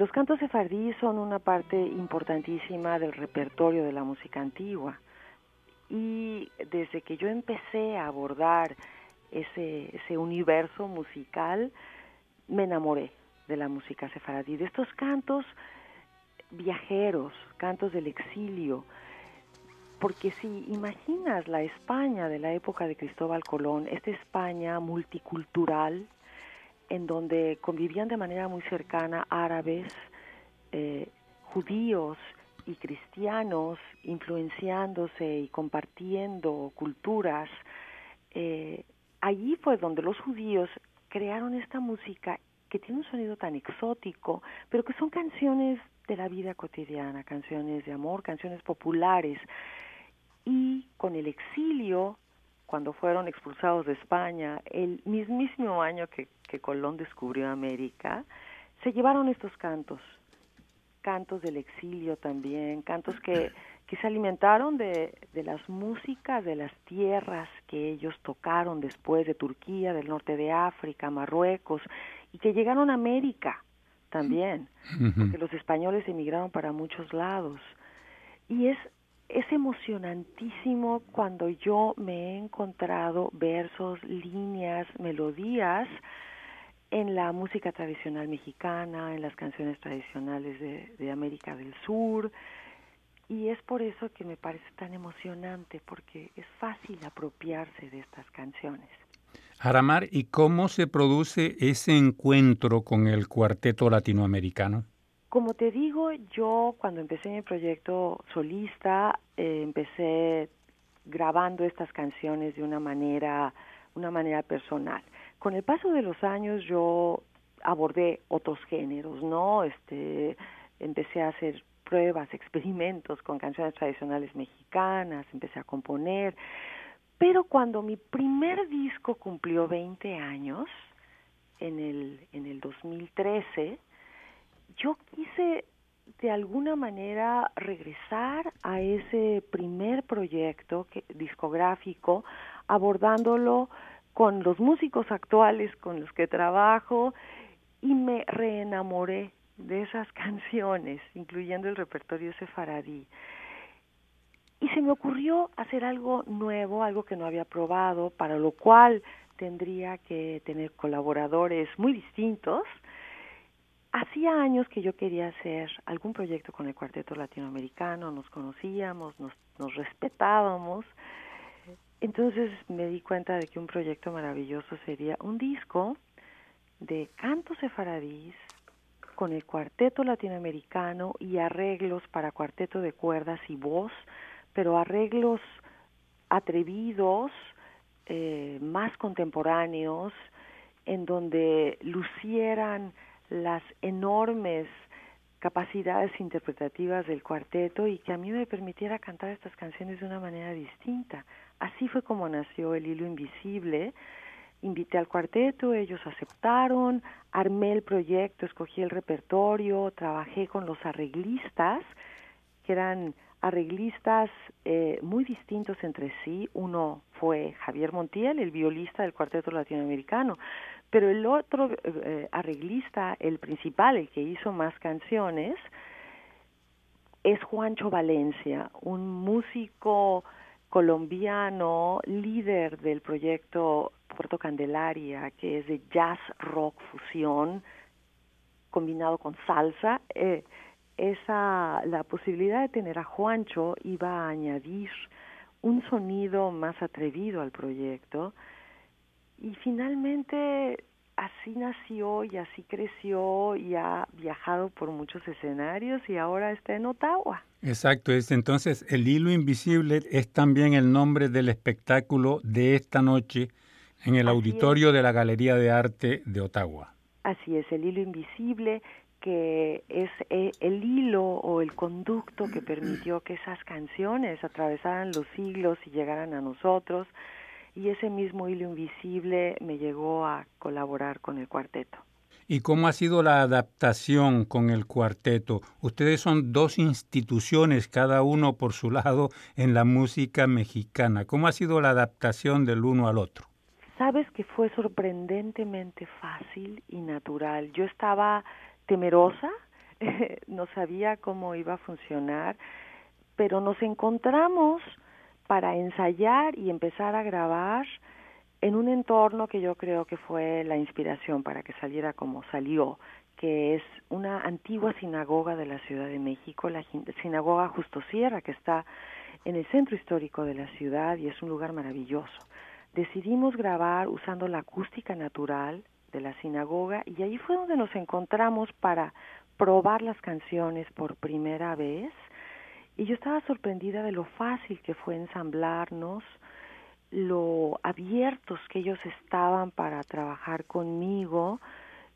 Los cantos sefardíes son una parte importantísima del repertorio de la música antigua. Y desde que yo empecé a abordar ese, ese universo musical, me enamoré de la música sefaradí, de estos cantos viajeros, cantos del exilio, porque si imaginas la España de la época de Cristóbal Colón, esta España multicultural, en donde convivían de manera muy cercana árabes, eh, judíos y cristianos, influenciándose y compartiendo culturas, eh, allí fue donde los judíos crearon esta música que tiene un sonido tan exótico, pero que son canciones de la vida cotidiana, canciones de amor, canciones populares. Y con el exilio, cuando fueron expulsados de España, el mismísimo año que, que Colón descubrió América, se llevaron estos cantos, cantos del exilio también, cantos que, que se alimentaron de, de las músicas de las tierras que ellos tocaron después de Turquía, del norte de África, Marruecos, y que llegaron a América también, porque los españoles emigraron para muchos lados. Y es, es emocionantísimo cuando yo me he encontrado versos, líneas, melodías en la música tradicional mexicana, en las canciones tradicionales de, América del Sur, y es por eso que me parece tan emocionante, porque es fácil apropiarse de estas canciones. Aramar, ¿y cómo se produce ese encuentro con el cuarteto latinoamericano? Como te digo, yo cuando empecé mi proyecto solista, eh, empecé grabando estas canciones de una manera, una manera personal. Con el paso de los años yo abordé otros géneros, ¿no? Este, empecé a hacer pruebas, experimentos con canciones tradicionales mexicanas, empecé a componer, pero cuando mi primer disco cumplió 20 años, en el, en el 2013, yo quise de alguna manera regresar a ese primer proyecto discográfico, abordándolo con los músicos actuales con los que trabajo y me reenamoré de esas canciones, incluyendo el repertorio sefaradí. Y se me ocurrió hacer algo nuevo, algo que no había probado, para lo cual tendría que tener colaboradores muy distintos. Hacía años que yo quería hacer algún proyecto con el cuarteto latinoamericano, nos conocíamos, nos, respetábamos. Entonces me di cuenta de que un proyecto maravilloso sería un disco de cantos sefaradís con el cuarteto latinoamericano y arreglos para cuarteto de cuerdas y voz pero arreglos atrevidos, eh, más contemporáneos, en donde lucieran las enormes capacidades interpretativas del cuarteto y que a mí me permitiera cantar estas canciones de una manera distinta. Así fue como nació El Hilo Invisible. Invité al cuarteto, ellos aceptaron, armé el proyecto, escogí el repertorio, trabajé con los arreglistas, que eran arreglistas eh, muy distintos entre sí. Uno fue Javier Montiel, el violista del cuarteto latinoamericano, pero el otro eh, arreglista, el principal, el que hizo más canciones, es Juancho Valencia, un músico colombiano, líder del proyecto Puerto Candelaria, que es de jazz rock fusión combinado con salsa. Eh, esa la posibilidad de tener a Juancho iba a añadir un sonido más atrevido al proyecto y finalmente así nació y así creció y ha viajado por muchos escenarios y ahora está en Ottawa. Exacto, es entonces el hilo invisible es también el nombre del espectáculo de esta noche en el auditorio de la Galería de Arte de Ottawa. Así es, el hilo invisible que es eh, el hilo o el conducto que permitió que esas canciones atravesaran los siglos y llegaran a nosotros y ese mismo hilo invisible me llegó a colaborar con el cuarteto. ¿Y cómo ha sido la adaptación con el cuarteto? Ustedes son dos instituciones, cada uno por su lado, en la música mexicana. ¿Cómo ha sido la adaptación del uno al otro? Sabes que fue sorprendentemente fácil y natural. Yo estaba temerosa no sabía cómo iba a funcionar, pero nos encontramos para ensayar y empezar a grabar en un entorno que yo creo que fue la inspiración para que saliera como salió, que es una antigua sinagoga de la Ciudad de México, la sinagoga Justo Sierra, que está en el centro histórico de la ciudad y es un lugar maravilloso. Decidimos grabar usando la acústica natural de la sinagoga y ahí fue donde nos encontramos para probar las canciones por primera vez y yo estaba sorprendida de lo fácil que fue ensamblarnos, lo abiertos que ellos estaban para trabajar conmigo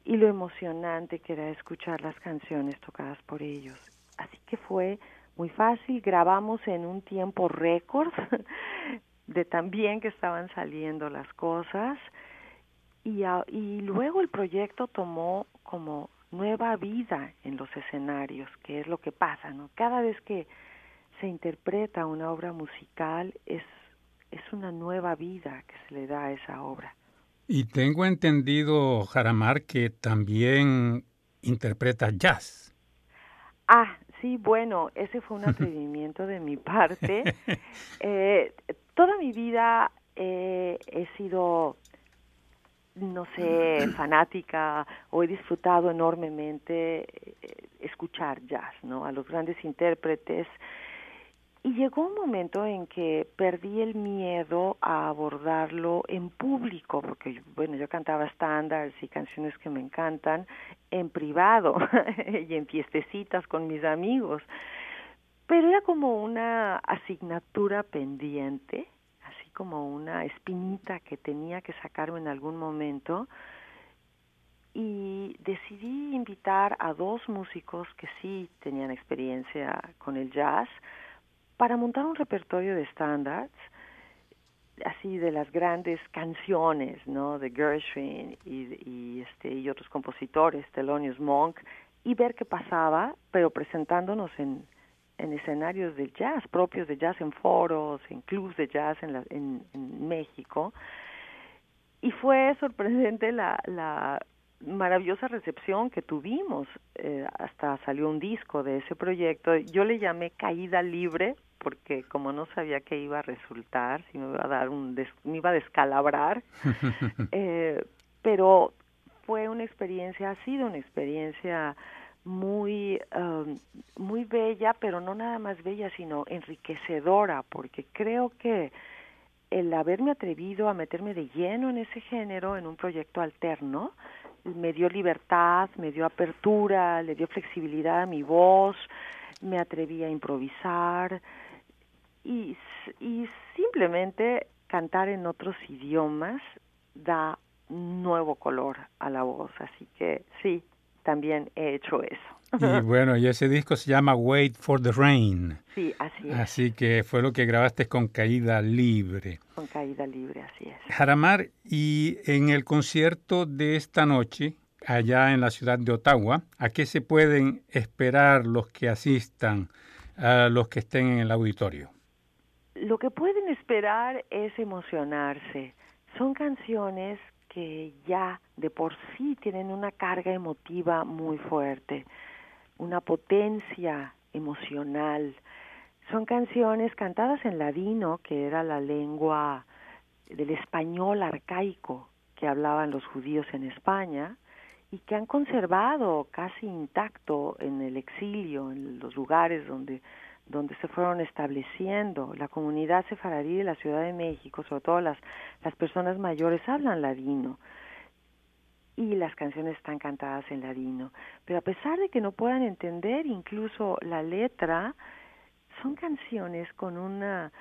y lo emocionante que era escuchar las canciones tocadas por ellos. Así que fue muy fácil, grabamos en un tiempo récord de tan bien que estaban saliendo las cosas y, y luego el proyecto tomó como nueva vida en los escenarios, que es lo que pasa, ¿no? Cada vez que se interpreta una obra musical es, es una nueva vida que se le da a esa obra. Y tengo entendido, Jaramar, que también interpreta jazz. Ah, sí, bueno, ese fue un atrevimiento de mi parte. Eh, toda mi vida eh, he sido no sé, fanática o he disfrutado enormemente eh, escuchar jazz, ¿no? A los grandes intérpretes. Y llegó un momento en que perdí el miedo a abordarlo en público, porque, bueno, yo cantaba estándares y canciones que me encantan en privado y en fiestecitas con mis amigos. Pero era como una asignatura pendiente como una espinita que tenía que sacarme en algún momento. Y decidí invitar a dos músicos que sí tenían experiencia con el jazz para montar un repertorio de estándares así de las grandes canciones no de Gershwin y este y otros compositores Thelonious Monk y ver qué pasaba pero presentándonos en en escenarios de jazz, propios de jazz en foros, en clubs de jazz en, en, México. Y fue sorprendente la, la maravillosa recepción que tuvimos. Eh, hasta salió un disco de ese proyecto. Yo le llamé Caída Libre porque como no sabía qué iba a resultar, si me iba a dar un me iba a descalabrar, eh, pero fue una experiencia, ha sido una experiencia muy, um, muy bella, pero no nada más bella, sino enriquecedora, porque creo que el haberme atrevido a meterme de lleno en ese género, en un proyecto alterno, me dio libertad, me dio apertura, le dio flexibilidad a mi voz, me atreví a improvisar y, y simplemente cantar en otros idiomas da nuevo color a la voz. Así que sí, también he hecho eso. Y bueno, y ese disco se llama Wait for the Rain. Sí, así es. Así que fue lo que grabaste con Caída Libre. Con Caída Libre, así es. Jaramar, y en el concierto de esta noche, allá en la ciudad de Ottawa, ¿a qué se pueden esperar los que asistan, a los que estén en el auditorio? Lo que pueden esperar es emocionarse. Son canciones que ya de por sí tienen una carga emotiva muy fuerte, una potencia emocional. Son canciones cantadas en ladino, que era la lengua del español arcaico que hablaban los judíos en España y que han conservado casi intacto en el exilio, en los lugares donde donde se fueron estableciendo. La comunidad sefaradí de la Ciudad de México, sobre todo las, las personas mayores, hablan ladino y las canciones están cantadas en ladino. Pero a pesar de que no puedan entender incluso la letra, son canciones con una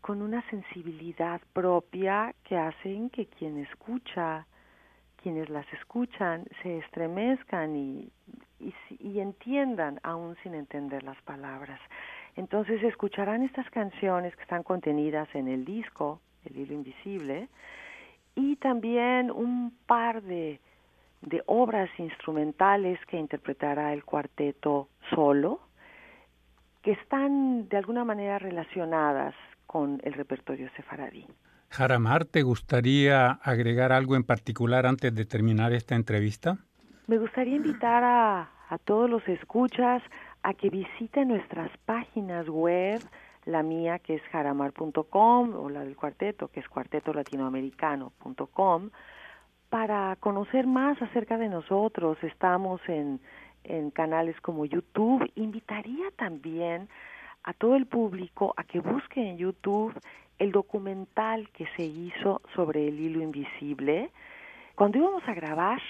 con una sensibilidad propia que hacen que quien escucha, quienes las escuchan, se estremezcan y, y, y entiendan aún sin entender las palabras. Entonces escucharán estas canciones que están contenidas en el disco, El hilo invisible, y también un par de, de obras instrumentales que interpretará el cuarteto solo, que están de alguna manera relacionadas con el repertorio sefaradí. Jaramar, ¿te gustaría agregar algo en particular antes de terminar esta entrevista? Me gustaría invitar a, a todos los escuchas a que visiten nuestras páginas web, la mía que es jaramar.com o la del cuarteto que es cuartetolatinoamericano.com, para conocer más acerca de nosotros. Estamos en, en canales como YouTube. Invitaría también a todo el público a que busque en YouTube el documental que se hizo sobre el hilo invisible. Cuando íbamos a grabar,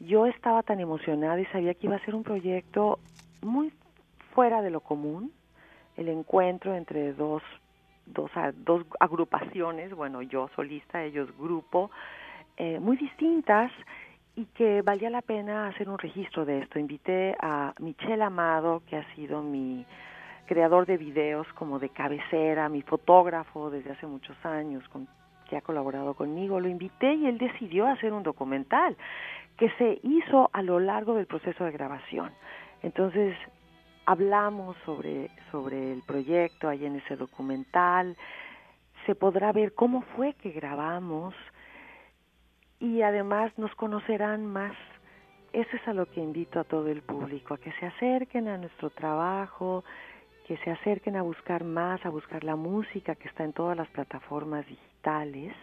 yo estaba tan emocionada y sabía que iba a ser un proyecto muy fuera de lo común, el encuentro entre dos, dos, agrupaciones, bueno, yo solista, ellos grupo, eh, muy distintas y que valía la pena hacer un registro de esto. Invité a Michelle Amado, que ha sido mi creador de videos como de cabecera, mi fotógrafo desde hace muchos años, con, que ha colaborado conmigo, lo invité y él decidió hacer un documental que se hizo a lo largo del proceso de grabación. Entonces, hablamos sobre, sobre el proyecto ahí en ese documental, se podrá ver cómo fue que grabamos y además nos conocerán más. Eso es a lo que invito a todo el público, a que se acerquen a nuestro trabajo, que se acerquen a buscar más, a buscar la música que está en todas las plataformas digitales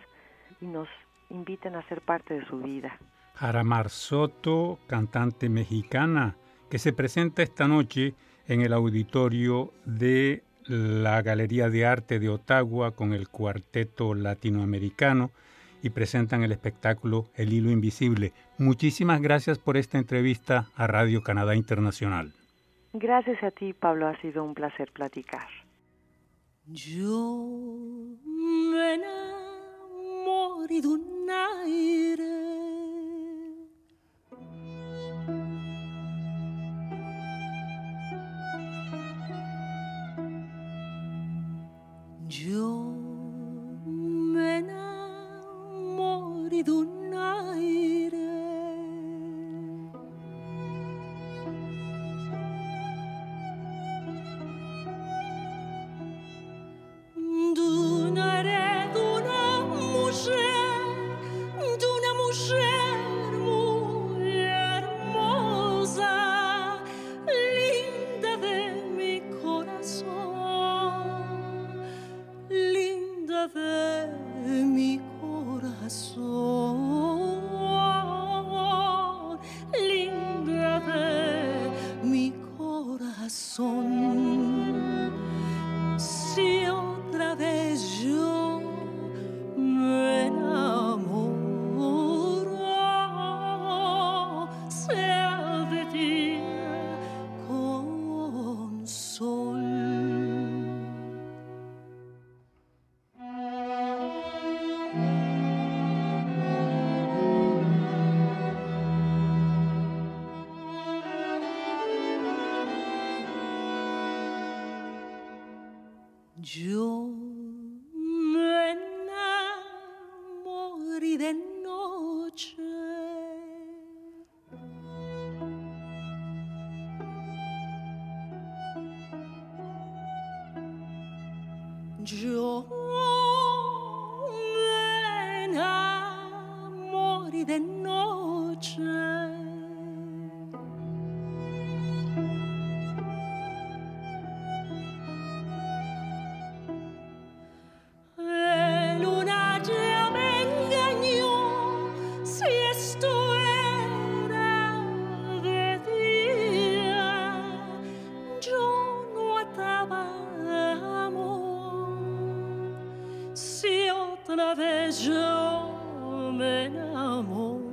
y nos inviten a ser parte de su vida. Jaramar Soto, cantante mexicana, que se presenta esta noche en el auditorio de la Galería de Arte de Ottawa con el Cuarteto Latinoamericano y presentan el espectáculo El Hilo Invisible. Muchísimas gracias por esta entrevista a Radio Canadá Internacional. Gracias a ti, Pablo. Ha sido un placer platicar. Yo me enamoré de un aire Yo me enamoré de un Yo me enamoré de noche. Yo me enamoré de noche. yo me enamoro.